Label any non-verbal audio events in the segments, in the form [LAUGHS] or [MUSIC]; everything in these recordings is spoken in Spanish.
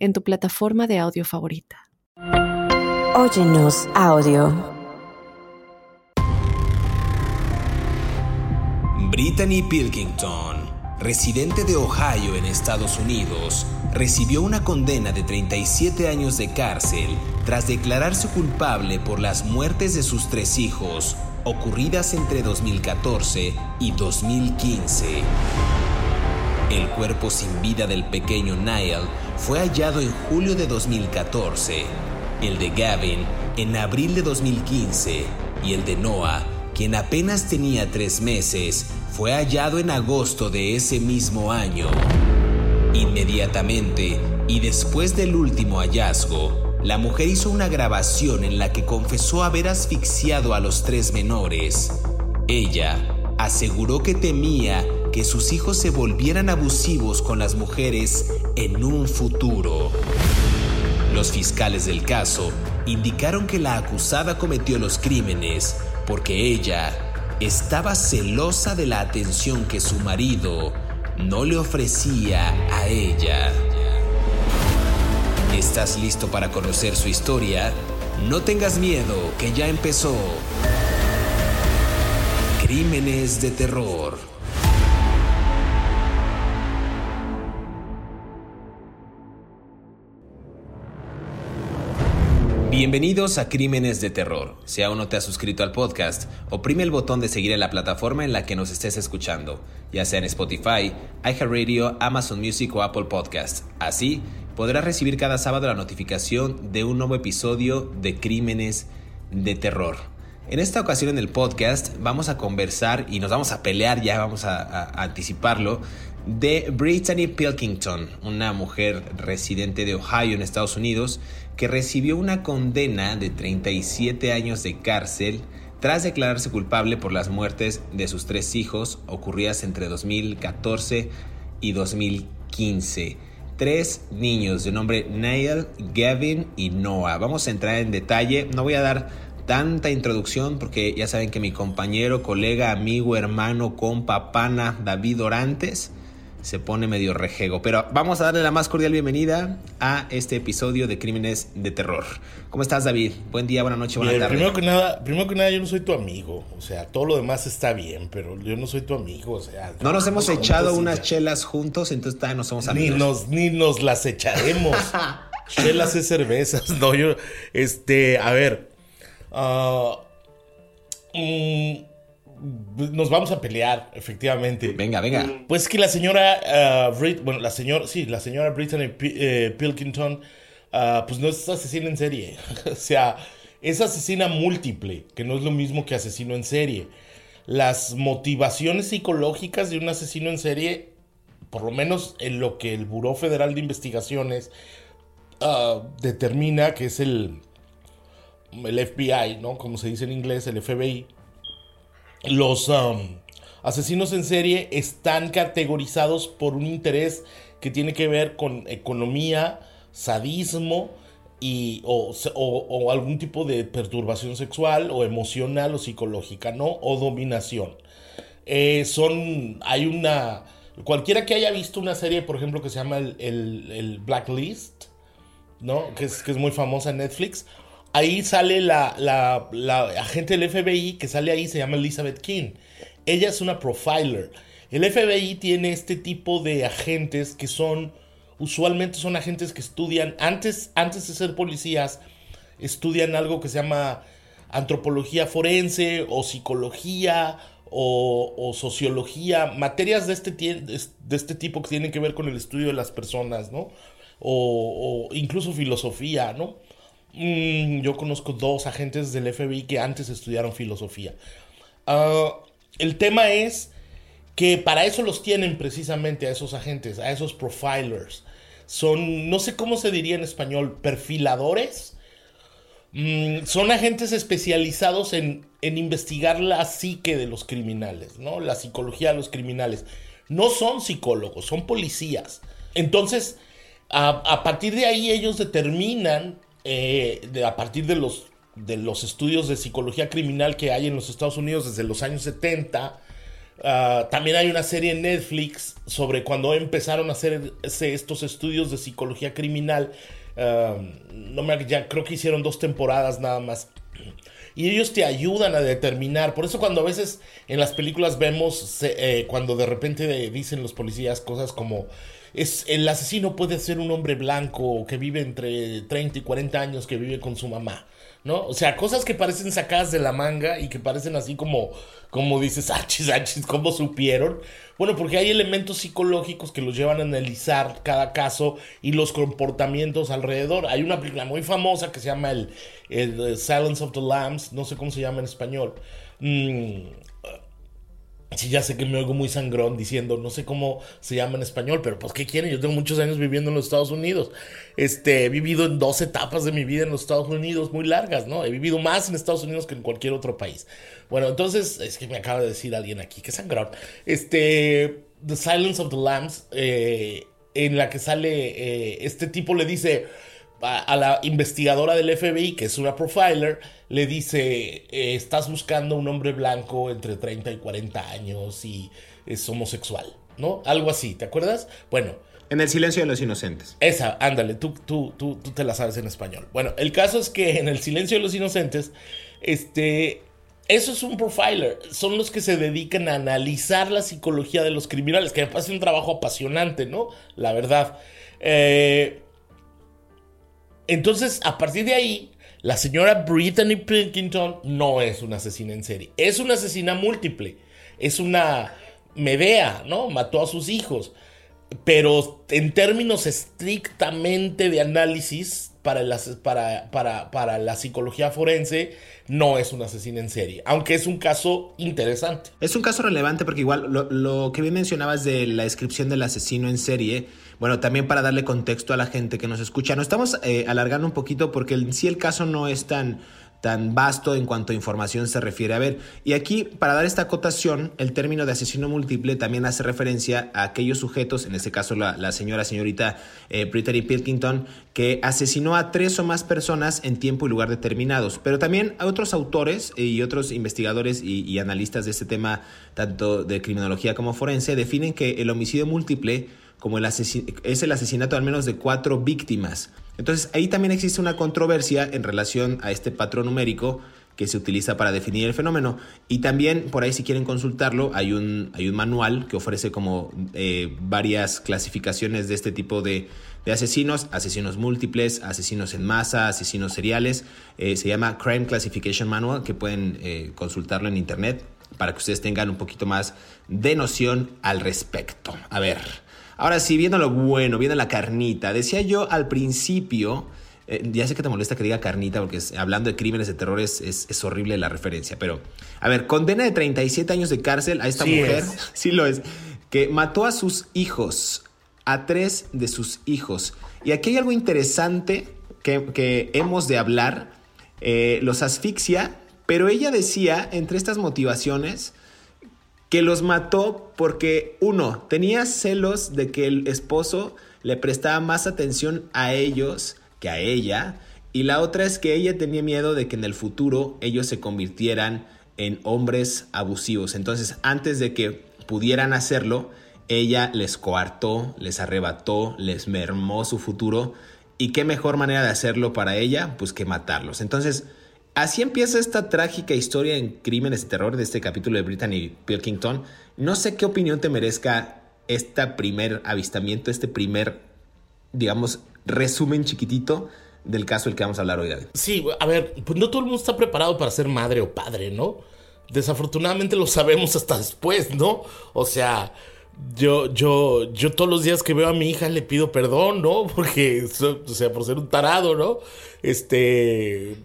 en tu plataforma de audio favorita. Óyenos audio. Brittany Pilkington, residente de Ohio en Estados Unidos, recibió una condena de 37 años de cárcel tras declararse culpable por las muertes de sus tres hijos ocurridas entre 2014 y 2015. El cuerpo sin vida del pequeño Niall fue hallado en julio de 2014, el de Gavin en abril de 2015 y el de Noah, quien apenas tenía tres meses, fue hallado en agosto de ese mismo año. Inmediatamente y después del último hallazgo, la mujer hizo una grabación en la que confesó haber asfixiado a los tres menores. Ella aseguró que temía que sus hijos se volvieran abusivos con las mujeres en un futuro. Los fiscales del caso indicaron que la acusada cometió los crímenes porque ella estaba celosa de la atención que su marido no le ofrecía a ella. ¿Estás listo para conocer su historia? No tengas miedo, que ya empezó. Crímenes de terror. Bienvenidos a Crímenes de Terror. Si aún no te has suscrito al podcast, oprime el botón de seguir en la plataforma en la que nos estés escuchando, ya sea en Spotify, iHeartRadio, Amazon Music o Apple Podcast. Así podrás recibir cada sábado la notificación de un nuevo episodio de Crímenes de Terror. En esta ocasión en el podcast vamos a conversar y nos vamos a pelear, ya vamos a, a anticiparlo, de Brittany Pilkington, una mujer residente de Ohio en Estados Unidos que recibió una condena de 37 años de cárcel tras declararse culpable por las muertes de sus tres hijos ocurridas entre 2014 y 2015. Tres niños de nombre Neil, Gavin y Noah. Vamos a entrar en detalle, no voy a dar tanta introducción porque ya saben que mi compañero, colega, amigo, hermano, compa, pana, David Orantes, se pone medio rejego. Pero vamos a darle la más cordial bienvenida a este episodio de Crímenes de Terror. ¿Cómo estás, David? Buen día, buena noche, buena tarde. Primero que nada, primero que nada, yo no soy tu amigo. O sea, todo lo demás está bien, pero yo no soy tu amigo. O sea, no nos hemos echado unas chelas juntos, entonces todavía no somos amigos. Ni nos, ni nos las echaremos. [LAUGHS] chelas es cervezas. [LAUGHS] No, yo, este, a ver. Uh, nos vamos a pelear, efectivamente. Venga, venga. Pues que la señora, uh, bueno, la señora, sí, la señora Brittany eh, Pilkington, uh, pues no es asesina en serie. [LAUGHS] o sea, es asesina múltiple, que no es lo mismo que asesino en serie. Las motivaciones psicológicas de un asesino en serie, por lo menos en lo que el Buró Federal de Investigaciones uh, determina, que es el, el FBI, ¿no? Como se dice en inglés, el FBI los um, asesinos en serie están categorizados por un interés que tiene que ver con economía, sadismo y, o, algún tipo de perturbación sexual o emocional o psicológica, ¿no? O dominación. Eh, son, hay una, cualquiera que haya visto una serie, por ejemplo, que se llama el, el, Blacklist, ¿no? Que es, que es muy famosa en Netflix, ahí sale la, la, agente del FBI que sale ahí, se llama Elizabeth King. Ella es una profiler. El FBI tiene este tipo de agentes que son, usualmente son agentes que estudian, antes, antes de ser policías, estudian algo que se llama antropología forense o psicología o, sociología, materias de este, de este tipo que tienen que ver con el estudio de las personas, ¿no? O, o incluso filosofía, ¿no? Mm, yo conozco dos agentes del FBI que antes estudiaron filosofía. Ah, el tema es que para eso los tienen precisamente a esos agentes, a esos profilers. son, no sé cómo se diría en español, perfiladores. Mm, son agentes especializados en, en, investigar la psique de los criminales, ¿no? La psicología de los criminales. No son psicólogos, son policías. Entonces, a, partir de ahí ellos determinan, eh, a partir de los, de los estudios de psicología criminal que hay en los Estados Unidos desde los años 70, ah, también hay una serie en Netflix sobre cuando empezaron a hacer estos estudios de psicología criminal no me, ya creo que hicieron dos temporadas nada más. Y ellos te ayudan a determinar. Por eso cuando a veces en las películas vemos, eh, cuando de repente dicen los policías cosas como, es, el asesino puede ser un hombre blanco que vive entre 30 y 40 años, que vive con su mamá. ¿no? O sea, cosas que parecen sacadas de la manga y que parecen así como, como dices, [LAUGHS] achis, achis, ¿cómo supieron? Bueno, porque hay elementos psicológicos que los llevan a analizar cada caso y los comportamientos alrededor. Hay una película muy famosa que se llama el, Silence of the Lambs, no sé cómo se llama en español. Sí, ya sé que me oigo muy sangrón diciendo, no sé cómo se llama en español, pero pues, ¿qué quieren? Yo tengo muchos años viviendo en los Estados Unidos. Este, he vivido en dos etapas de mi vida en los Estados Unidos muy largas, ¿no? He vivido más en Estados Unidos que en cualquier otro país. Bueno, entonces, es que me acaba de decir alguien aquí, qué sangrón. Este, The Silence of the Lambs, eh, en la que sale, eh, este tipo le dice a, la investigadora del FBI, que es una profiler, le dice, eh, estás buscando un hombre blanco entre 30 y 40 años y es homosexual, ¿no? Algo así, ¿te acuerdas? Bueno. En el silencio de los inocentes. Esa, ándale, tú, tú, tú, tú te la sabes en español. Bueno, el caso es que en el silencio de los inocentes, este, eso es un profiler. Son los que se dedican a analizar la psicología de los criminales, que me parece un trabajo apasionante, ¿no? La verdad. Eh, entonces, a partir de ahí, la señora Brittany Pilkington no es una asesina en serie. Es una asesina múltiple. Es una Medea, ¿no? Mató a sus hijos. Pero en términos estrictamente de análisis para, para, para, para la psicología forense, no es un asesino en serie, aunque es un caso interesante. Es un caso relevante porque igual lo, que bien mencionabas de la descripción del asesino en serie, bueno, también para darle contexto a la gente que nos escucha, nos estamos eh, alargando un poquito porque en sí el caso no es tan tan vasto en cuanto a información se refiere. A ver, y aquí para dar esta acotación, el término de asesino múltiple también hace referencia a aquellos sujetos, en este caso la, señora, señorita eh, Brittany Pilkington, que asesinó a tres o más personas en tiempo y lugar determinados. Pero también a otros autores y otros investigadores y, y analistas de este tema, tanto de criminología como forense, definen que el homicidio múltiple como el es el asesinato al menos de cuatro víctimas. Entonces ahí también existe una controversia en relación a este patrón numérico que se utiliza para definir el fenómeno. Y también por ahí si quieren consultarlo, hay un, hay un manual que ofrece como eh, varias clasificaciones de este tipo de, asesinos, asesinos múltiples, asesinos en masa, asesinos seriales. Eh, se llama Crime Classification Manual, que pueden eh, consultarlo en internet para que ustedes tengan un poquito más de noción al respecto. A ver. Ahora sí, viendo lo bueno, viendo la carnita. Decía yo al principio, eh, ya sé que te molesta que diga carnita porque hablando de crímenes de terror es, es, horrible la referencia, pero a ver, condena de 37 años de cárcel a esta mujer, [LAUGHS] sí lo es, que mató a sus hijos, a tres de sus hijos. Y aquí hay algo interesante que, hemos de hablar, eh, los asfixia, pero ella decía, entre estas motivaciones, que los mató porque uno, tenía celos de que el esposo le prestaba más atención a ellos que a ella, y la otra es que ella tenía miedo de que en el futuro ellos se convirtieran en hombres abusivos. Entonces, antes de que pudieran hacerlo, ella les coartó, les arrebató, les mermó su futuro. ¿Y qué mejor manera de hacerlo para ella? Pues que matarlos. Entonces, Así empieza esta trágica historia en Crímenes de Terror de este capítulo de Brittany Pilkington. No sé qué opinión te merezca este primer avistamiento, este primer, digamos, resumen chiquitito del caso del que vamos a hablar hoy. Sí, a ver, pues no todo el mundo está preparado para ser madre o padre, ¿no? Desafortunadamente lo sabemos hasta después, ¿no? O sea, yo, yo, yo todos los días que veo a mi hija le pido perdón, ¿no? [LAUGHS] Porque, o sea, por ser un tarado, ¿no? Este,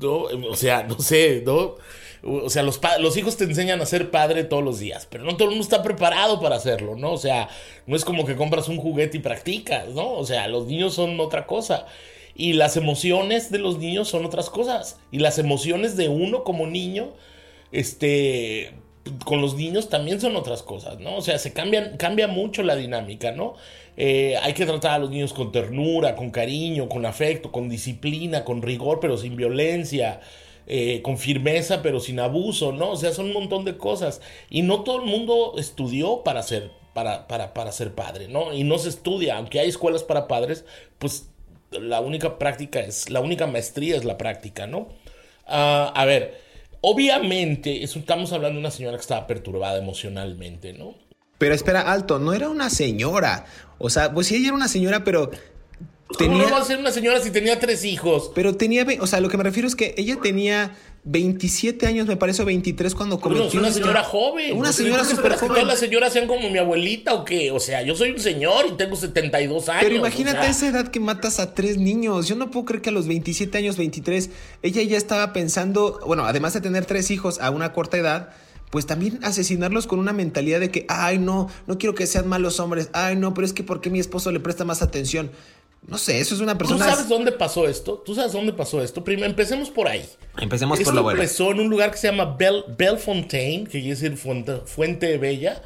¿no? O sea, no sé, ¿no? o sea, los, los hijos te enseñan a ser padre todos los días, pero no todo el mundo está preparado para hacerlo, ¿no? O sea, no es como que compras un juguete y practicas, ¿no? O sea, los niños son otra cosa. Y las emociones de los niños son otras cosas. Y las emociones de uno como niño, este, con los niños también son otras cosas, ¿no? O sea, se cambian, cambia mucho la dinámica, ¿no? Eh, hay que tratar a los niños con ternura, con cariño, con afecto, con disciplina, con rigor, pero sin violencia. Eh, con firmeza pero sin abuso, ¿no? O sea, son un montón de cosas. Y no todo el mundo estudió para ser, para, para, para ser padre, ¿no? Y no se estudia, aunque hay escuelas para padres, pues la única práctica es, la única maestría es la práctica, ¿no? Ah, a ver, obviamente estamos hablando de una señora que estaba perturbada emocionalmente, ¿no? Pero espera, alto, no era una señora. O sea, pues sí, ella era una señora, pero ¿Cómo no va a ser una señora si tenía tres hijos? Pero tenía, o sea, lo que me refiero es que ella tenía 27 años, me parece, 23 cuando cometió. Bueno, una señora joven. Una señora súper joven. Todas las señoras sean como mi abuelita o qué? O sea, yo soy un señor y tengo 72 años. Pero imagínate esa edad que matas a tres niños. Yo no puedo creer que a los 27 años, 23, ella ya estaba pensando, bueno, además de tener tres hijos a una corta edad, pues también asesinarlos con una mentalidad de que, ay, no, no quiero que sean malos hombres, ay, no, pero es que ¿por qué mi esposo le presta más atención? No sé, eso es una persona. ¿Tú sabes dónde pasó esto? ¿Tú sabes dónde pasó esto? Primero, empecemos por ahí. Empecemos por lo bueno. Empezó en un lugar que se llama Bell, Bellefontaine, que quiere decir Fuente, Fuente Bella,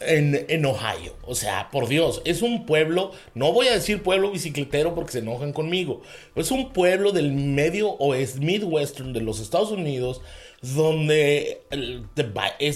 en, en, Ohio. O sea, por Dios, es un pueblo, no voy a decir pueblo bicicletero porque se enojan conmigo. Es un pueblo del medio oeste, Midwestern de los Estados Unidos, donde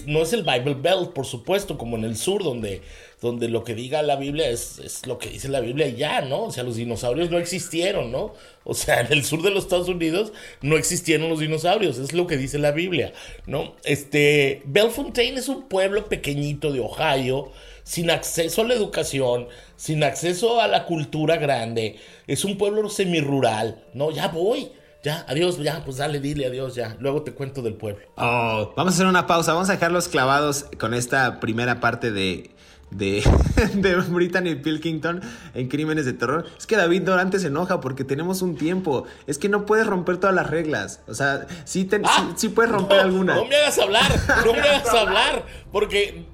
no es el Bible Belt, por supuesto, como en el sur, donde, donde lo que diga la Biblia es, es, lo que dice la Biblia y ya, ¿no? O sea, los dinosaurios no existieron, ¿no? O sea, en el sur de los Estados Unidos no existieron los dinosaurios, es lo que dice la Biblia, ¿no? Este, Bellefontaine es un pueblo pequeñito de Ohio, sin acceso a la educación, sin acceso a la cultura grande, es un pueblo semirural, ¿no? Ya voy. Ya, adiós, ya, pues dale, dile adiós, ya. Luego te cuento del pueblo. Oh, vamos a hacer una pausa. Vamos a dejarlos clavados con esta primera parte de, de, [LAUGHS] de Brittany Pilkington en Crímenes de Terror. Es que David Dorante se enoja porque tenemos un tiempo. Es que no puedes romper todas las reglas. O sea, sí, ah, puedes romper alguna. No me hagas hablar, no me hagas [LAUGHS] hablar. Porque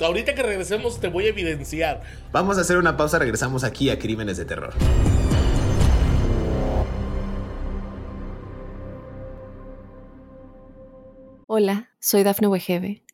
ahorita que regresemos te voy a evidenciar. Vamos a hacer una pausa, regresamos aquí a Crímenes de Terror. Hola, soy Dafne Wegebe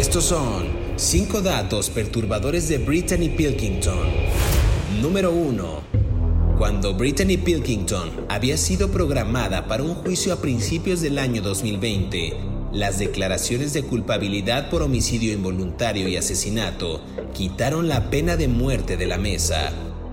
Estos son 5 datos perturbadores de Brittany Pilkington. Número 1. Cuando Brittany Pilkington había sido programada para un juicio a principios del año 2020, las declaraciones de culpabilidad por homicidio involuntario y asesinato quitaron la pena de muerte de la mesa.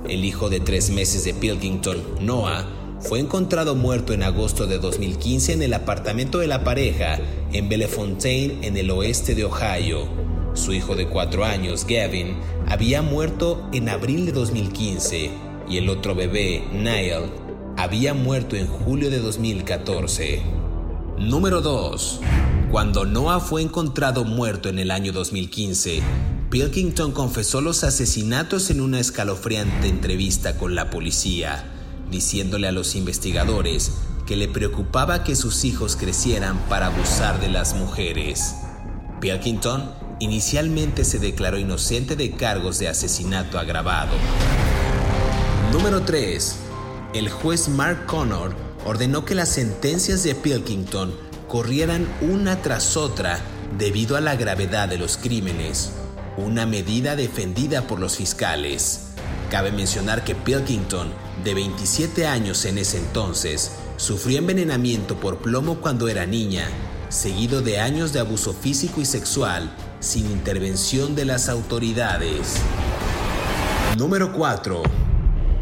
El hijo de tres meses de Pilkington, Noah, fue encontrado muerto en agosto de 2015 en el apartamento de la pareja en Bellefontaine, en el oeste de Ohio. Su hijo de cuatro años, Gavin, había muerto en abril de 2015 y el otro bebé, Niall, había muerto en julio de 2014. Número 2. Cuando Noah fue encontrado muerto en el año 2015, Pilkington confesó los asesinatos en una escalofriante entrevista con la policía diciéndole a los investigadores que le preocupaba que sus hijos crecieran para abusar de las mujeres. Pilkington inicialmente se declaró inocente de cargos de asesinato agravado. Número 3. El juez Mark Connor ordenó que las sentencias de Pilkington corrieran una tras otra debido a la gravedad de los crímenes, una medida defendida por los fiscales. Cabe mencionar que Pilkington, de 27 años en ese entonces, sufrió envenenamiento por plomo cuando era niña, seguido de años de abuso físico y sexual sin intervención de las autoridades. Número 4.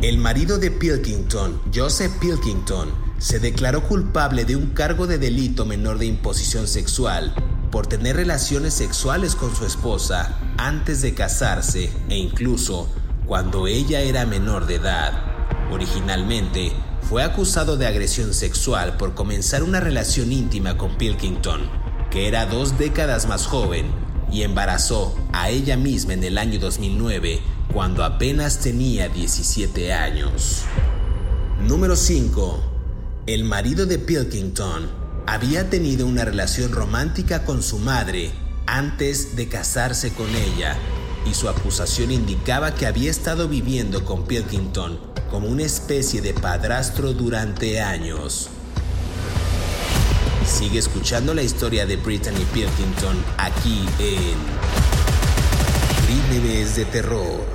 El marido de Pilkington, Joseph Pilkington, se declaró culpable de un cargo de delito menor de imposición sexual por tener relaciones sexuales con su esposa antes de casarse e incluso cuando ella era menor de edad. Originalmente, fue acusado de agresión sexual por comenzar una relación íntima con Pilkington, que era dos décadas más joven, y embarazó a ella misma en el año 2009 cuando apenas tenía 17 años. Número 5. El marido de Pilkington había tenido una relación romántica con su madre antes de casarse con ella y su acusación indicaba que había estado viviendo con Pilkington como una especie de padrastro durante años. Sigue escuchando la historia de Brittany Pilkington aquí en Crímenes de Terror.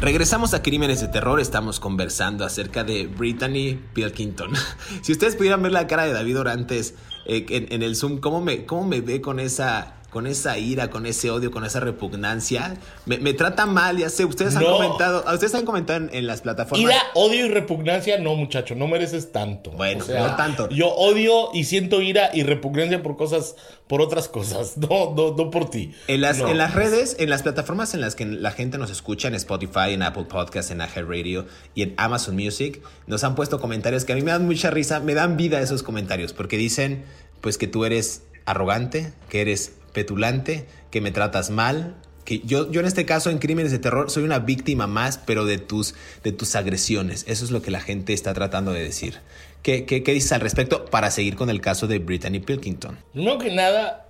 Regresamos a Crímenes de Terror, estamos conversando acerca de Brittany Pilkington. [LAUGHS] si ustedes pudieran ver la cara de David Orantes eh, en, el Zoom, ¿cómo me, ¿cómo me ve con esa con esa ira, con ese odio, con esa repugnancia. Me, trata mal, ya sé. Ustedes han comentado, ustedes han comentado en, las plataformas. Ira, odio y repugnancia, no, muchacho, no mereces tanto. Bueno, no tanto. Yo odio y siento ira y repugnancia por cosas, por otras cosas, [LAUGHS] no, no, no por ti. En las, en las redes, en las plataformas en las que la gente nos escucha, en Spotify, en Apple Podcasts, en Ahead Radio y en Amazon Music, nos han puesto comentarios que a mí me dan mucha risa, me dan vida esos comentarios, porque dicen, pues que tú eres arrogante, que eres petulante, que me tratas mal, que yo, yo en este caso en crímenes de terror soy una víctima más, pero de tus, de tus agresiones. Eso es lo que la gente está tratando de decir. ¿Qué, qué, qué dices al respecto para seguir con el caso de Brittany Pilkington? No que nada,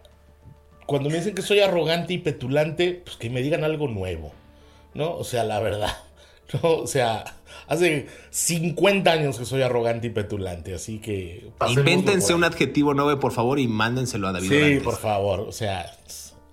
cuando me dicen que soy arrogante y petulante, pues que me digan algo nuevo, ¿no? O sea, la verdad. [LAUGHS] O sea, hace 50 años que soy arrogante y petulante, así que... Invéntense un adjetivo nuevo, por favor, y mándenselo a David. Sí, por favor, o sea,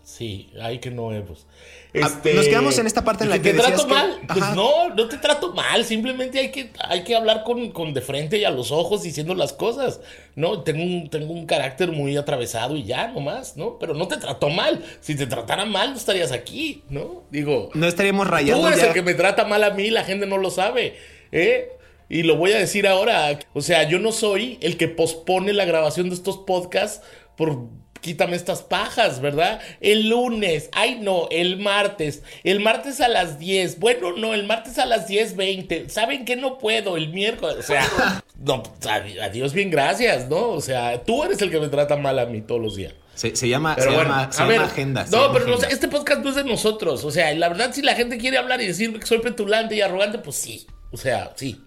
sí, hay que nuevos. Ah, este, Nos quedamos en esta parte en la que, te trato mal. Pues no, no te trato mal. Simplemente hay que, hay que hablar con, con, de frente y a los ojos diciendo las cosas. No, tengo un, tengo un carácter muy atravesado y ya, nomás, ¿no? Pero no te trato mal. Si te tratara mal, no estarías aquí, ¿no? Digo. No estaríamos rayando. Tú eres el que me trata mal a mí, la gente no lo sabe. ¿Eh? Y lo voy a decir ahora. O sea, yo no soy el que pospone la grabación de estos podcasts por quítame estas pajas, ¿verdad? El lunes, ay no, el martes, el martes a las 10, bueno, no, el martes a las 10.20, ¿saben que no puedo? El miércoles, o sea, [LAUGHS] no, adiós, bien, gracias, ¿no? O sea, tú eres el que me trata mal a mí todos los días. Se, llama, se llama, agenda. No, pero este podcast no es de nosotros. O sea, la verdad, si la gente quiere hablar y decir que soy petulante y arrogante, pues sí. O sea, sí.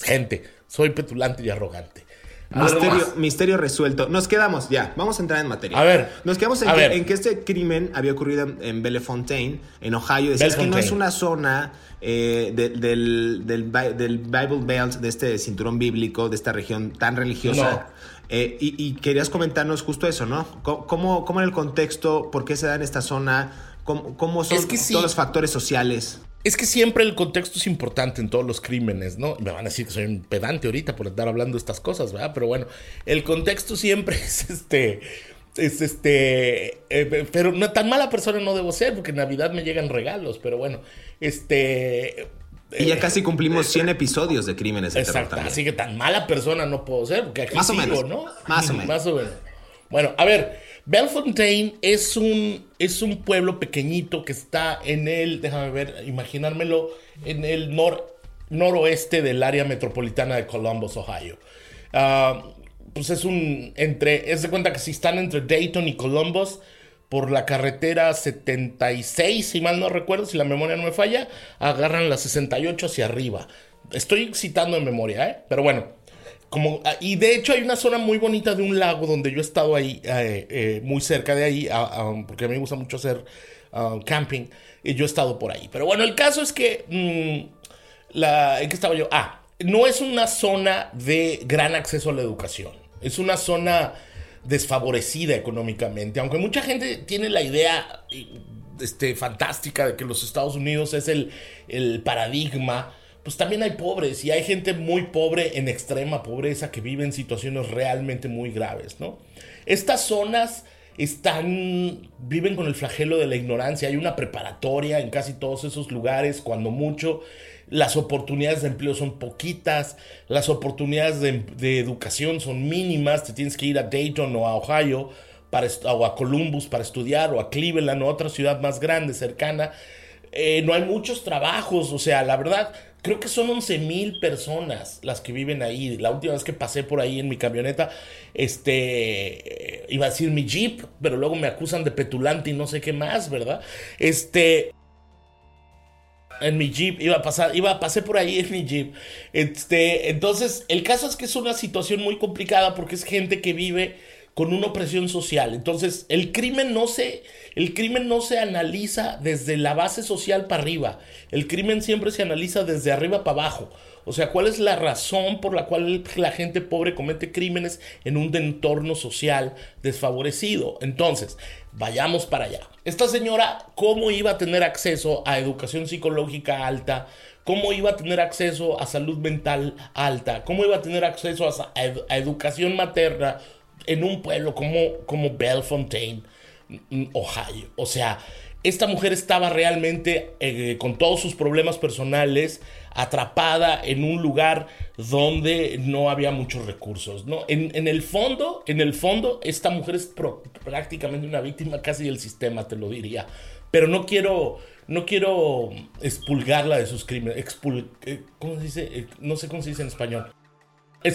Gente, soy petulante y arrogante. Misterio, misterio, resuelto. Nos quedamos, ya, vamos a entrar en materia. A ver. Nos quedamos en, que, este crimen había ocurrido en, Bellefontaine, en Ohio. Decías que no es una zona eh, del, del, Bible Belt, de este cinturón bíblico, de esta región tan religiosa. Eh, y, querías comentarnos justo eso, ¿no? ¿Cómo, ¿Cómo, en el contexto, por qué se da en esta zona? ¿Cómo, cómo son todos los factores sociales? Es que siempre el contexto es importante en todos los crímenes, ¿no? Me van a decir que soy un pedante ahorita por estar hablando de estas cosas, ¿verdad? Pero bueno, el contexto siempre [LAUGHS] es este. Es este. Eh, pero no tan mala persona no debo ser, porque en Navidad me llegan regalos, pero bueno, este. Y ya casi cumplimos 100 episodios de crímenes de Exacto, así que tan mala persona no puedo ser, porque aquí Más o menos. ¿no? Más o [LAUGHS] menos. Más o menos. Bueno, a ver, Bellefontaine es un, es un pueblo pequeñito que está en el, déjame ver, imaginármelo, en el nor, noroeste del área metropolitana de Columbus, Ohio. Ah, pues es un, entre, es de cuenta que si están entre Dayton y Columbus, por la carretera 76, si mal no recuerdo, si la memoria no me falla, agarran la 68 hacia arriba. Estoy citando en memoria, ¿eh? Pero bueno, como, ah, y de hecho hay una zona muy bonita de un lago donde yo he estado ahí, eh, eh, muy cerca de ahí, porque a mí me gusta mucho hacer ah, camping, y yo he estado por ahí. Pero bueno, el caso es que, mm, la, ¿en qué estaba yo? Ah, no es una zona de gran acceso a la educación, es una zona desfavorecida económicamente, aunque mucha gente tiene la idea este, fantástica de que los Estados Unidos es el, el paradigma pues también hay pobres y hay gente muy pobre en extrema pobreza que vive en situaciones realmente muy graves, ¿no? Estas zonas están, viven con el flagelo de la ignorancia. Hay una preparatoria en casi todos esos lugares, cuando mucho. Las oportunidades de empleo son poquitas, las oportunidades de, educación son mínimas. Te tienes que ir a Dayton o a Ohio para, o a Columbus para estudiar, o a Cleveland o otra ciudad más grande, cercana. Eh, no hay muchos trabajos, o sea, la verdad, creo que son 11 mil personas las que viven ahí. La última vez que pasé por ahí en mi camioneta, este, eh, iba a decir mi jeep, pero luego me acusan de petulante y no sé qué más, ¿verdad? Este, en mi jeep, iba a pasar, iba a pasar por ahí en mi jeep. Este, entonces, el caso es que es una situación muy complicada porque es gente que vive con una opresión social. Entonces, el crimen no se, el crimen no se analiza desde la base social para arriba. El crimen siempre se analiza desde arriba para abajo. O sea, ¿cuál es la razón por la cual la gente pobre comete crímenes en un entorno social desfavorecido? Entonces, vayamos para allá. Esta señora, ¿cómo iba a tener acceso a educación psicológica alta? ¿Cómo iba a tener acceso a salud mental alta? ¿Cómo iba a tener acceso a, a educación materna? En un pueblo como, como Bellefontaine, mm, Ohio. O sea, esta mujer estaba realmente eh, con todos sus problemas personales, atrapada en un lugar donde no había muchos recursos, ¿no? En, el fondo, en el fondo, esta mujer es prácticamente una víctima casi del sistema, te lo diría. Pero no quiero, no quiero expulgarla de sus crímenes. Expul, eh, ¿Cómo se dice? Eh, no sé cómo se dice en español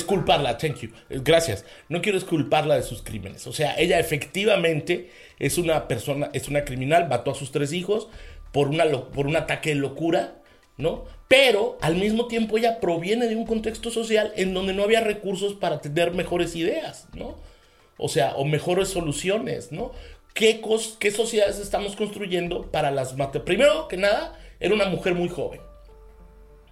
culparla, thank you, gracias. No quiero culparla de sus crímenes. O sea, ella efectivamente es una persona, es una criminal, mató a sus tres hijos por, una, por un ataque de locura, ¿no? Pero al mismo tiempo ella proviene de un contexto social en donde no había recursos para tener mejores ideas, ¿no? O sea, o mejores soluciones, ¿no? ¿Qué, qué sociedades estamos construyendo para las matas? Primero que nada, era una mujer muy joven,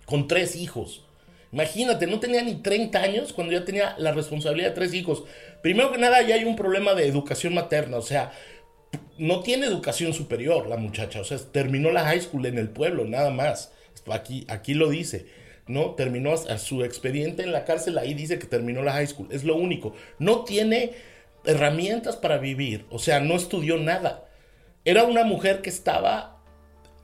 con tres hijos Imagínate, no tenía ni 30 años cuando ya tenía la responsabilidad de tres hijos. Primero que nada, ya hay un problema de educación materna, o sea, no tiene educación superior la muchacha, o sea, terminó la high school en el pueblo, nada más. Aquí, aquí lo dice, ¿no? Terminó a su expediente en la cárcel, ahí dice que terminó la high school, es lo único. No tiene herramientas para vivir, o sea, no estudió nada. Era una mujer que estaba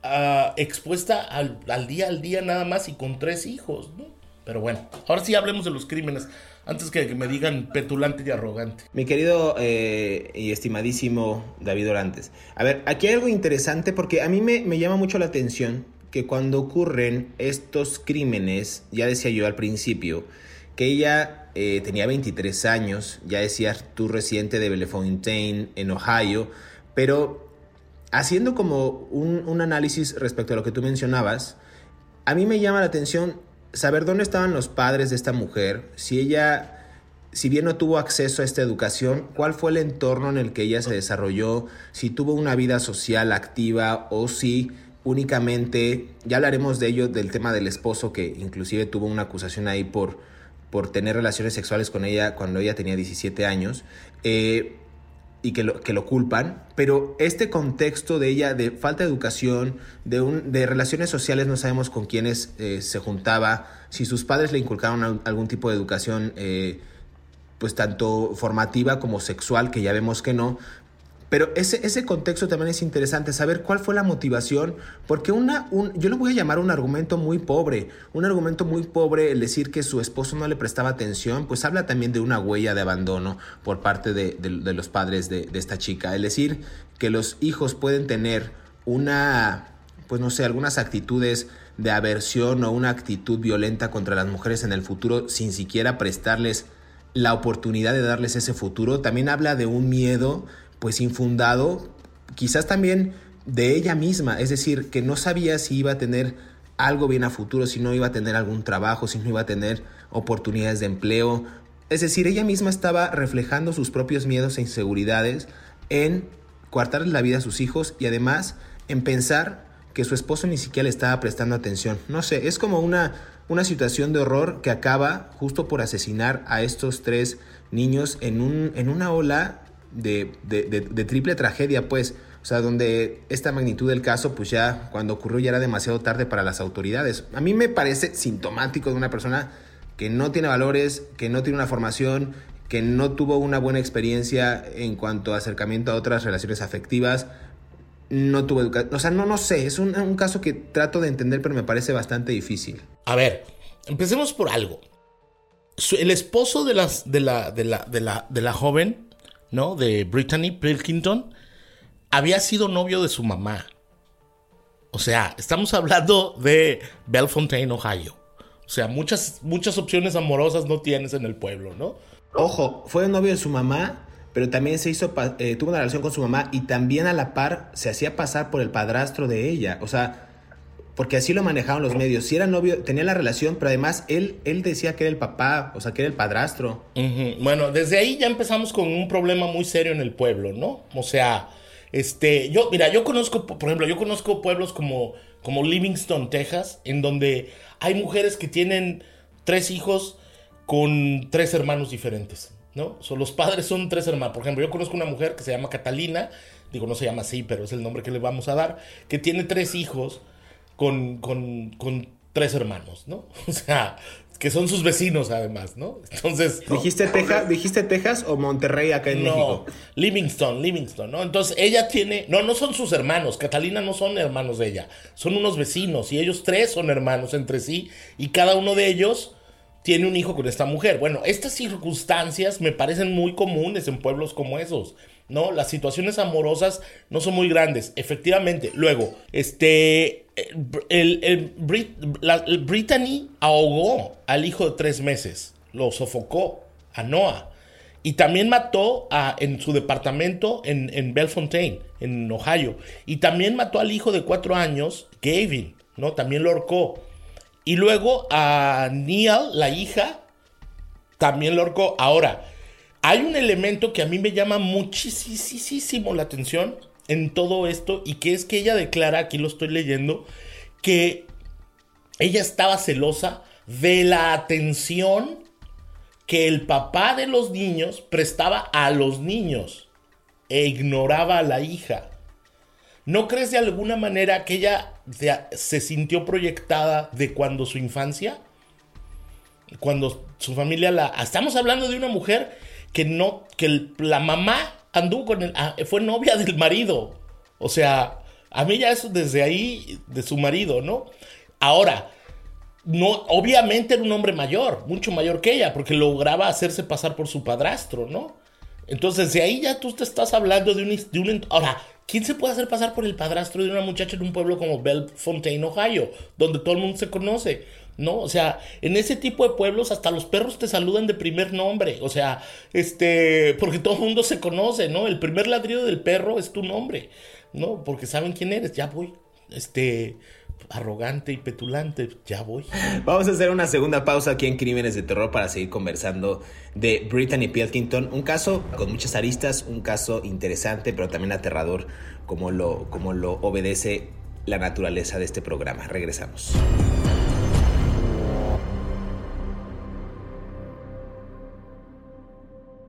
ah, expuesta al, al día al día nada más y con tres hijos, ¿no? Pero bueno, ahora sí hablemos de los crímenes, antes que, me digan petulante y arrogante. Mi querido eh, y estimadísimo David Orantes. A ver, aquí hay algo interesante porque a mí me, me llama mucho la atención que cuando ocurren estos crímenes, ya decía yo al principio, que ella eh, tenía 23 años, ya decías tú residente de Bellefontaine, en Ohio, pero haciendo como un, un análisis respecto a lo que tú mencionabas, a mí me llama la atención saber dónde estaban los padres de esta mujer, si ella, si bien no tuvo acceso a esta educación, cuál fue el entorno en el que ella se desarrolló, si tuvo una vida social activa o si únicamente, ya hablaremos de ello, del tema del esposo que inclusive tuvo una acusación ahí por, por tener relaciones sexuales con ella cuando ella tenía 17 años. Eh, y que lo, que lo culpan, pero este contexto de ella, de falta de educación, de, un, de relaciones sociales, no sabemos con quiénes eh, se juntaba, si sus padres le inculcaron algún tipo de educación, eh, pues tanto formativa como sexual, que ya vemos que no, pero ese, ese contexto también es interesante, saber cuál fue la motivación, porque una, un, yo lo voy a llamar un argumento muy pobre, un argumento muy pobre el decir que su esposo no le prestaba atención, pues habla también de una huella de abandono por parte de, de, los padres de, de esta chica, el decir que los hijos pueden tener una, pues no sé, algunas actitudes de aversión o una actitud violenta contra las mujeres en el futuro sin siquiera prestarles la oportunidad de darles ese futuro, también habla de un miedo pues infundado, quizás también de ella misma, es decir, que no sabía si iba a tener algo bien a futuro, si no iba a tener algún trabajo, si no iba a tener oportunidades de empleo. Es decir, ella misma estaba reflejando sus propios miedos e inseguridades en coartarle la vida a sus hijos y además en pensar que su esposo ni siquiera le estaba prestando atención. No sé, es como una, una situación de horror que acaba justo por asesinar a estos tres niños en, un, en una ola de, de, triple tragedia, pues, o sea, donde esta magnitud del caso, pues ya cuando ocurrió ya era demasiado tarde para las autoridades. A mí me parece sintomático de una persona que no tiene valores, que no tiene una formación, que no tuvo una buena experiencia en cuanto a acercamiento a otras relaciones afectivas, no tuvo educación, o sea, no, no sé, es un, un caso que trato de entender, pero me parece bastante difícil. A ver, empecemos por algo. El esposo de, las, de, la, de, la, de, la, de la joven, ¿no? De Brittany Pilkington, había sido novio de su mamá. O sea, estamos hablando de Bellefontaine, Ohio. O sea, muchas, muchas opciones amorosas no tienes en el pueblo, ¿no? Ojo, fue novio de su mamá, pero también se hizo, eh, tuvo una relación con su mamá y también a la par se hacía pasar por el padrastro de ella. O sea, porque así lo manejaban los medios. Si era novio, tenía la relación, pero además él, él decía que era el papá, o sea, que era el padrastro. Bueno, desde ahí ya empezamos con un problema muy serio en el pueblo, ¿no? O sea, este, yo, mira, yo conozco, por ejemplo, yo conozco pueblos como, como Livingston, Texas, en donde hay mujeres que tienen tres hijos con tres hermanos diferentes, ¿no? So, los padres son tres hermanos. Por ejemplo, yo conozco una mujer que se llama Catalina, digo, no se llama así, pero es el nombre que le vamos a dar, que tiene tres hijos con, con, con tres hermanos, ¿no? [LAUGHS] O sea, que son sus vecinos además, ¿no? Entonces... ¿Dijiste, Texas, ¿Dijiste Texas o Monterrey acá en México? No, Livingston, Livingston, ¿no? Entonces ella tiene... No, no son sus hermanos, Catalina no son hermanos de ella, son unos vecinos y ellos tres son hermanos entre sí y cada uno de ellos tiene un hijo con esta mujer. Bueno, estas circunstancias me parecen muy comunes en pueblos como esos. ¿no? Las situaciones amorosas no son muy grandes, efectivamente. Luego, este, el, el, Brittany ahogó al hijo de tres meses, lo sofocó a Noah. Y también mató a, en su departamento en, en Bellefontaine, en Ohio. Y también mató al hijo de cuatro años, Gavin, ¿no? También lo ahorcó. Y luego a Neil, la hija, también lo ahorcó. Ahora, hay un elemento que a mí me llama muchísimo la atención en todo esto y que es que ella declara, aquí lo estoy leyendo, que ella estaba celosa de la atención que el papá de los niños prestaba a los niños e ignoraba a la hija. ¿No crees de alguna manera que ella se sintió proyectada de cuando su infancia? Cuando su familia la... Estamos hablando de una mujer que no, que la mamá anduvo con él, ah, fue novia del marido. O sea, a mí ya eso desde ahí, de su marido, ¿no? Ahora, no, obviamente era un hombre mayor, mucho mayor que ella, porque lograba hacerse pasar por su padrastro, ¿no? Entonces, de ahí ya tú te estás hablando de un, de un... Ahora, ¿quién se puede hacer pasar por el padrastro de una muchacha en un pueblo como Bellefontaine, Ohio, donde todo el mundo se conoce? ¿No? O sea, en ese tipo de pueblos hasta los perros te saludan de primer nombre, o sea, este, porque todo el mundo se conoce, ¿no? El primer ladrido del perro es tu nombre, ¿no? Porque saben quién eres, ya voy, este, arrogante y petulante, ya voy. Vamos a hacer una segunda pausa aquí en Crímenes de Terror para seguir conversando de Brittany Pilkington, un caso con muchas aristas, un caso interesante, pero también aterrador, como lo, como lo obedece la naturaleza de este programa. Regresamos.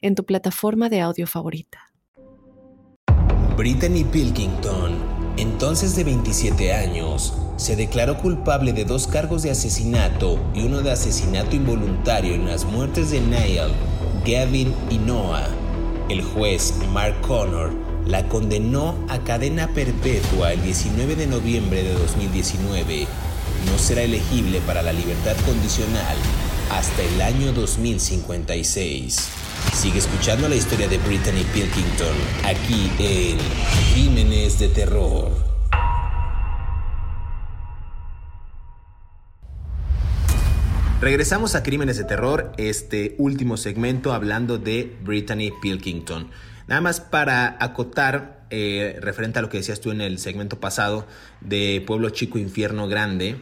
en tu plataforma de audio favorita. Brittany Pilkington, entonces de 27 años, se declaró culpable de dos cargos de asesinato y uno de asesinato involuntario en las muertes de Niall, Gavin y Noah. El juez Mark Connor la condenó a cadena perpetua el 19 de noviembre de 2019. No será elegible para la libertad condicional hasta el año 2056. Sigue escuchando la historia de Brittany Pilkington aquí en Crímenes de Terror. Regresamos a Crímenes de Terror, este último segmento hablando de Brittany Pilkington. Nada más para acotar, eh, referente a lo que decías tú en el segmento pasado de Pueblo Chico, Infierno Grande,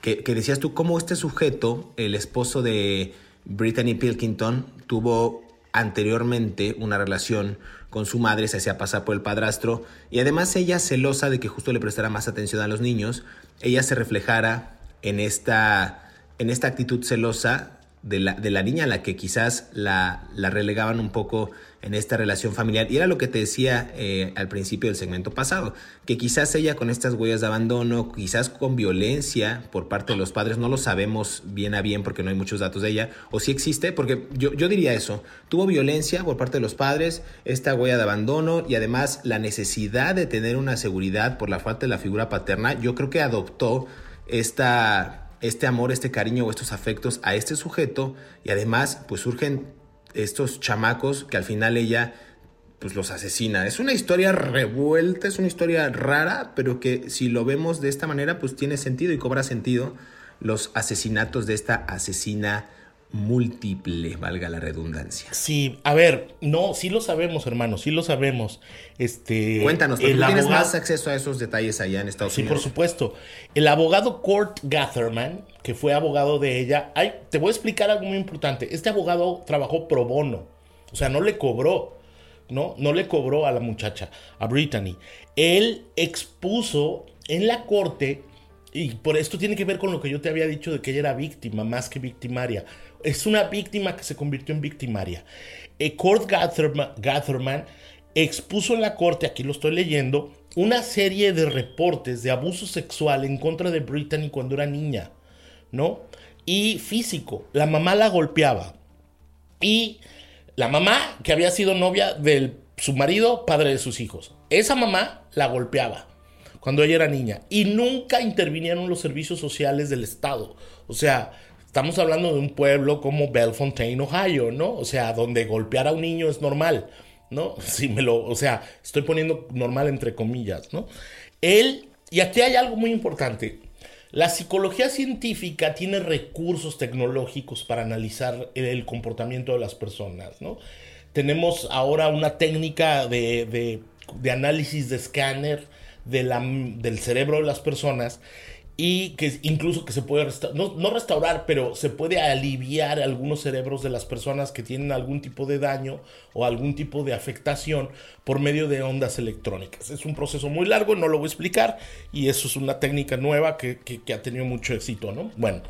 que, que decías tú cómo este sujeto, el esposo de Brittany Pilkington, tuvo anteriormente una relación con su madre, se hacía pasar por el padrastro y además ella celosa de que justo le prestara más atención a los niños, ella se reflejara en esta, en esta actitud celosa de la, de la niña a la que quizás la, la, relegaban un poco en esta relación familiar. Y era lo que te decía eh, al principio del segmento pasado, que quizás ella con estas huellas de abandono, quizás con violencia por parte de los padres, no lo sabemos bien a bien porque no hay muchos datos de ella, o si existe, porque yo, yo diría eso, tuvo violencia por parte de los padres, esta huella de abandono y además la necesidad de tener una seguridad por la falta de la figura paterna, yo creo que adoptó esta este amor, este cariño o estos afectos a este sujeto y además pues surgen estos chamacos que al final ella pues los asesina. Es una historia revuelta, es una historia rara, pero que si lo vemos de esta manera pues tiene sentido y cobra sentido los asesinatos de esta asesina múltiple, valga la redundancia. Sí, a ver, no, sí lo sabemos, hermano, sí lo sabemos. Este, Cuéntanos, porque tú tienes más acceso a esos detalles allá en Estados Unidos. Sí, por supuesto. El abogado Kurt Gatherman, que fue abogado de ella, ay, te voy a explicar algo muy importante. Este abogado trabajó pro bono, o sea, no le cobró. ¿no? No le cobró a la muchacha, a Brittany. Él expuso en la corte, y por esto tiene que ver con lo que yo te había dicho de que ella era víctima más que victimaria es una víctima que se convirtió en victimaria. Eh, Kurt Gatherman, expuso en la corte, aquí lo estoy leyendo, una serie de reportes de abuso sexual en contra de Brittany cuando era niña, ¿no? Y físico. La mamá la golpeaba. Y la mamá, que había sido novia de su marido, padre de sus hijos. Esa mamá la golpeaba cuando ella era niña. Y nunca intervinieron los servicios sociales del Estado. O sea, Estamos hablando de un pueblo como Bellefontaine, Ohio, ¿no? O sea, donde golpear a un niño es normal, ¿no? [LAUGHS] Si me lo, o sea, estoy poniendo normal entre comillas, ¿no? Él, y aquí hay algo muy importante. La psicología científica tiene recursos tecnológicos para analizar el comportamiento de las personas, ¿no? Tenemos ahora una técnica de, de, análisis de escáner del cerebro de las personas y que incluso que se puede no, no, restaurar, pero se puede aliviar algunos cerebros de las personas que tienen algún tipo de daño o algún tipo de afectación por medio de ondas electrónicas. Es un proceso muy largo, no lo voy a explicar y eso es una técnica nueva que, que, ha tenido mucho éxito, ¿no? Bueno,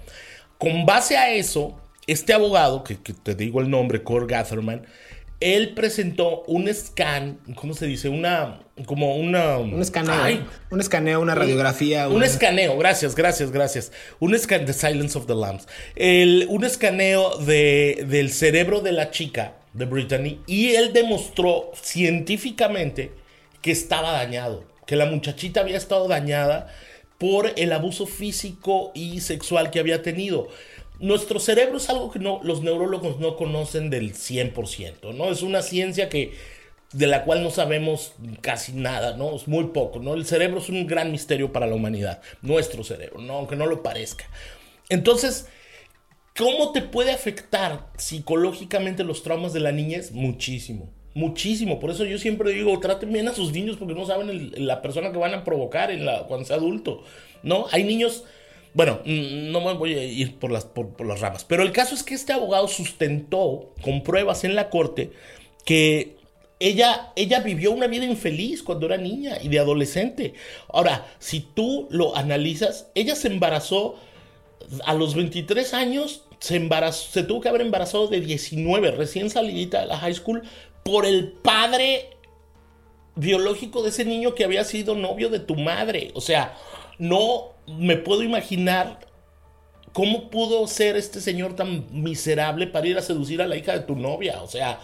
con base a eso, este abogado, que, que te digo el nombre, Core Gatherman, él presentó un scan, ¿cómo se dice? Una, como una... Un escaneo. un escaneo, una radiografía. Un escaneo, gracias, gracias, gracias. Un escaneo, The Silence of the Lambs. El, un escaneo de, del cerebro de la chica, de Brittany, y él demostró científicamente que estaba dañado, que la muchachita había estado dañada por el abuso físico y sexual que había tenido nuestro cerebro es algo que no, los neurólogos no conocen del 100%, ¿no? Es una ciencia que, de la cual no sabemos casi nada, ¿no? Es muy poco, ¿no? El cerebro es un gran misterio para la humanidad, nuestro cerebro, ¿no? Aunque no lo parezca. Entonces, ¿cómo te puede afectar psicológicamente los traumas de la niñez? Muchísimo. Muchísimo, por eso yo siempre digo, traten bien a sus niños porque no saben la persona que van a provocar en la, cuando sea adulto, ¿no? Hay niños bueno, mm, no me voy a ir por las, por, las ramas, pero el caso es que este abogado sustentó con pruebas en la corte que ella, ella vivió una vida infeliz cuando era niña y de adolescente. Ahora, si tú lo analizas, ella se embarazó a los 23 años, se, se tuvo que haber embarazado de 19, recién salidita de la high school, por el padre biológico de ese niño que había sido novio de tu madre. O sea, no me puedo imaginar cómo pudo ser este señor tan miserable para ir a seducir a la hija de tu novia. O sea,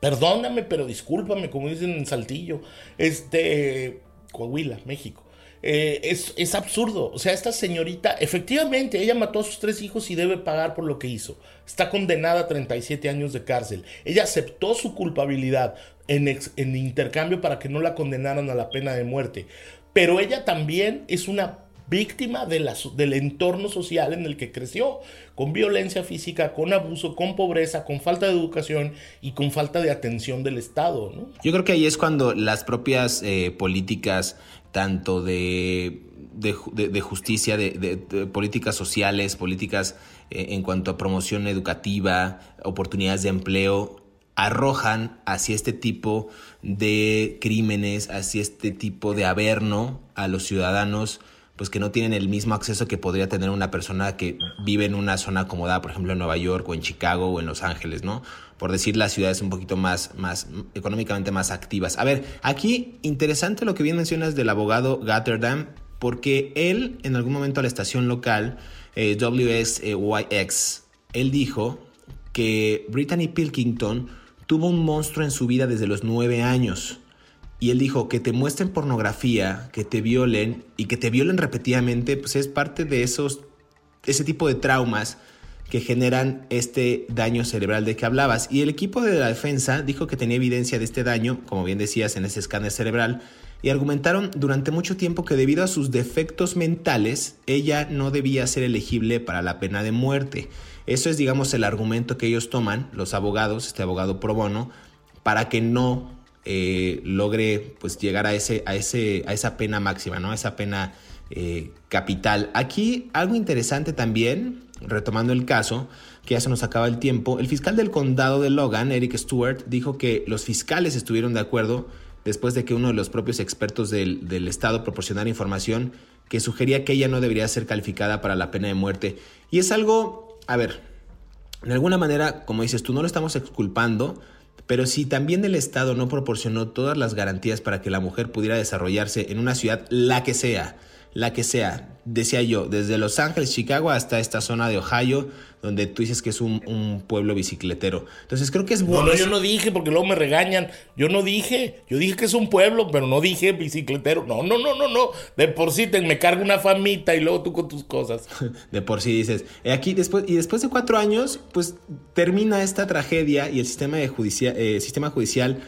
perdóname, pero discúlpame, como dicen en Saltillo, este, Coahuila, México. Eh, es, absurdo. O sea, esta señorita, efectivamente, ella mató a sus tres hijos y debe pagar por lo que hizo. Está condenada a 37 años de cárcel. Ella aceptó su culpabilidad en, en intercambio para que no la condenaran a la pena de muerte pero ella también es una víctima de del entorno social en el que creció, con violencia física, con abuso, con pobreza, con falta de educación y con falta de atención del Estado. Yo creo que ahí es cuando las propias eh, políticas, tanto de, de, justicia, de, políticas sociales, políticas eh, en cuanto a promoción educativa, oportunidades de empleo, arrojan hacia este tipo de crímenes, hacia este tipo de averno a los ciudadanos pues que no tienen el mismo acceso que podría tener una persona que vive en una zona acomodada, por ejemplo en Nueva York o en Chicago o en Los Ángeles, ¿no? Por decir las ciudades un poquito más, más económicamente más activas. A ver, aquí interesante lo que bien mencionas del abogado Gatterdam, porque él en algún momento a la estación local, eh, WSYX, él dijo que Brittany Pilkington tuvo un monstruo en su vida desde los nueve años. Y él dijo que te muestren pornografía, que te violen y que te violen repetidamente, pues es parte de esos, ese tipo de traumas que generan este daño cerebral de que hablabas. Y el equipo de la defensa dijo que tenía evidencia de este daño, como bien decías, en ese escáner cerebral, y argumentaron durante mucho tiempo que debido a sus defectos mentales, ella no debía ser elegible para la pena de muerte. Eso es, digamos, el argumento que ellos toman, los abogados, este abogado pro bono, para que no eh, logre pues, llegar a, ese, a, ese, a esa pena máxima, ¿no? a esa pena eh, capital. Aquí algo interesante también, retomando el caso, que ya se nos acaba el tiempo, el fiscal del condado de Logan, Eric Stewart, dijo que los fiscales estuvieron de acuerdo después de que uno de los propios expertos del, del Estado proporcionara información que sugería que ella no debería ser calificada para la pena de muerte. Y es algo, a ver, de alguna manera, como dices tú, no lo estamos exculpando, pero si también el Estado no proporcionó todas las garantías para que la mujer pudiera desarrollarse en una ciudad, la que sea, la que sea, decía yo, desde Los Ángeles, Chicago hasta esta zona de Ohio, donde tú dices que es un, pueblo bicicletero. Entonces creo que es bueno. No, yo no dije, porque luego me regañan. Yo no dije, yo dije que es un pueblo, pero no dije bicicletero. No, no, no, no, no. De por sí te, me cargo una famita y luego tú con tus cosas. [LAUGHS] De por sí dices. Eh, aquí después, y después de cuatro años, pues termina esta tragedia y el sistema, de eh, sistema judicial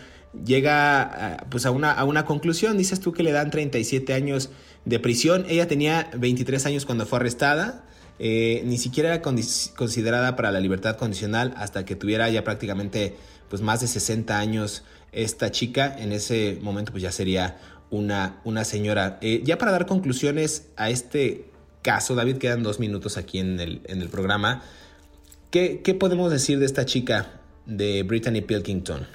llega pues a una, a una conclusión. Dices tú que le dan 37 años de prisión. Ella tenía 23 años cuando fue arrestada. Eh, ni siquiera era considerada para la libertad condicional hasta que tuviera ya prácticamente pues más de 60 años esta chica. En ese momento pues ya sería una, una señora. Eh, ya para dar conclusiones a este caso, David, quedan dos minutos aquí en el, en el programa. ¿Qué, ¿Qué, podemos decir de esta chica de Brittany Pilkington?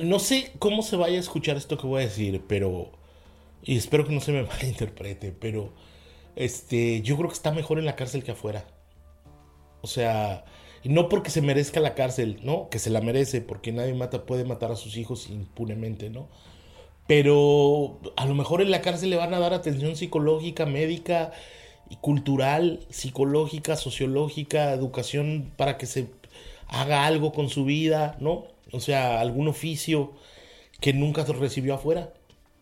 No sé cómo se vaya a escuchar esto que voy a decir, pero... Y espero que no se me [LAUGHS] malinterprete, pero este, yo creo que está mejor en la cárcel que afuera. O sea, no porque se merezca la cárcel, ¿no? Que se la merece, porque nadie mata, puede matar a sus hijos impunemente, ¿no? Pero a lo mejor en la cárcel le van a dar atención psicológica, médica y cultural, psicológica, sociológica, educación para que se haga algo con su vida, ¿no? O sea, algún oficio que nunca recibió afuera,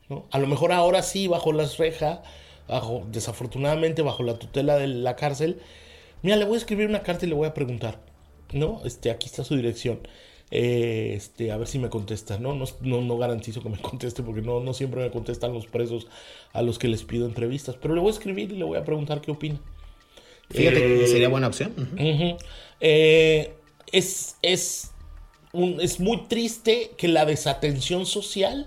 ¿no? A lo mejor ahora sí, bajo las rejas, bajo, desafortunadamente bajo la tutela de la cárcel, mira, le voy a escribir una carta y le voy a preguntar, ¿no? Este, aquí está su dirección. Eh, este, a ver si me contesta, ¿no? No, no, garantizo que me [LAUGHS] conteste porque no, no siempre me contestan los presos a los que les pido entrevistas, pero le voy a escribir y le voy a preguntar qué opina. Fíjate que eh, sería buena opción. Eh, es, es, un, es muy triste que la desatención social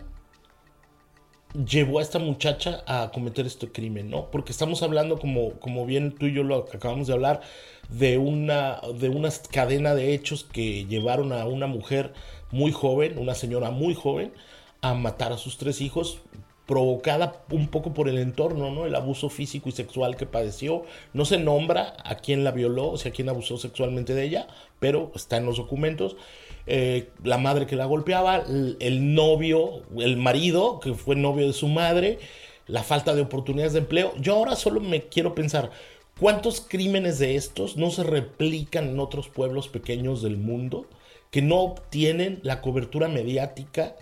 llevó a esta muchacha a cometer este crimen, ¿no? Porque estamos hablando, como, como bien tú y yo lo acabamos de hablar, de una, de una cadena de hechos que llevaron a una mujer muy joven, una señora muy joven, a matar a sus tres hijos provocada un poco por el entorno, ¿no? El abuso físico y sexual que padeció. No se nombra a quién la violó, o sea, a quién abusó sexualmente de ella, pero está en los documentos. Eh, la madre que la golpeaba, el, novio, el marido que fue novio de su madre, la falta de oportunidades de empleo. Yo ahora solo me quiero pensar, ¿cuántos crímenes de estos no se replican en otros pueblos pequeños del mundo que no obtienen la cobertura mediática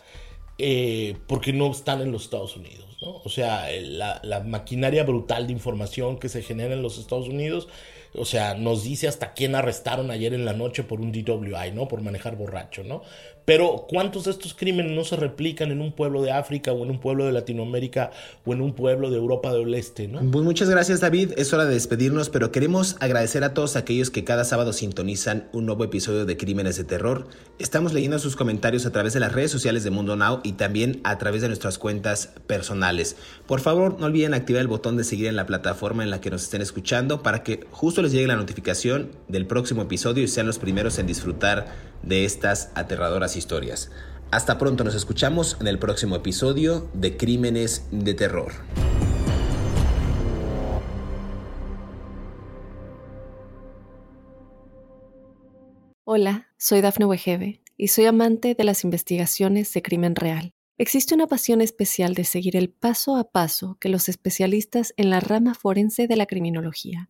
eh, porque no están en los Estados Unidos? O sea, la, la maquinaria brutal de información que se genera en los Estados Unidos o sea, nos dice hasta quién arrestaron ayer en la noche por un DWI, ¿no? Por manejar borracho, ¿no? Pero ¿cuántos de estos crímenes no se replican en un pueblo de África o en un pueblo de Latinoamérica o en un pueblo de Europa del Este, ¿no? Pues muchas gracias David, es hora de despedirnos, pero queremos agradecer a todos aquellos que cada sábado sintonizan un nuevo episodio de Crímenes de Terror. Estamos leyendo sus comentarios a través de las redes sociales de Mundo Now y también a través de nuestras cuentas personales. Por favor, no olviden activar el botón de seguir en la plataforma en la que nos estén escuchando para que les llegue la notificación del próximo episodio y sean los primeros en disfrutar de estas aterradoras historias. Hasta pronto, nos escuchamos en el próximo episodio de Crímenes de Terror. Hola, soy Dafne Wegebe y soy amante de las investigaciones de crimen real. Existe una pasión especial de seguir el paso a paso que los especialistas en la rama forense de la criminología